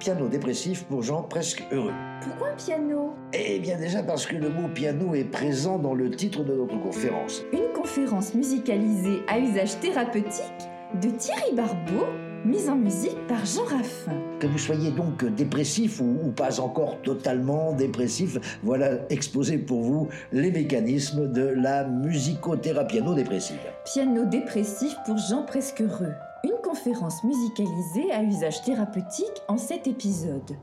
piano dépressif pour gens presque heureux. Pourquoi un piano? Eh bien déjà parce que le mot piano est présent dans le titre de notre conférence. Une conférence musicalisée à usage thérapeutique de Thierry Barbeau, mise en musique par Jean Raffin. Que vous soyez donc dépressif ou, ou pas encore totalement dépressif, voilà exposé pour vous les mécanismes de la musicothérapie-dépressive. Piano dépressif pour gens presque heureux. Une conférence musicalisée à usage thérapeutique en sept épisodes.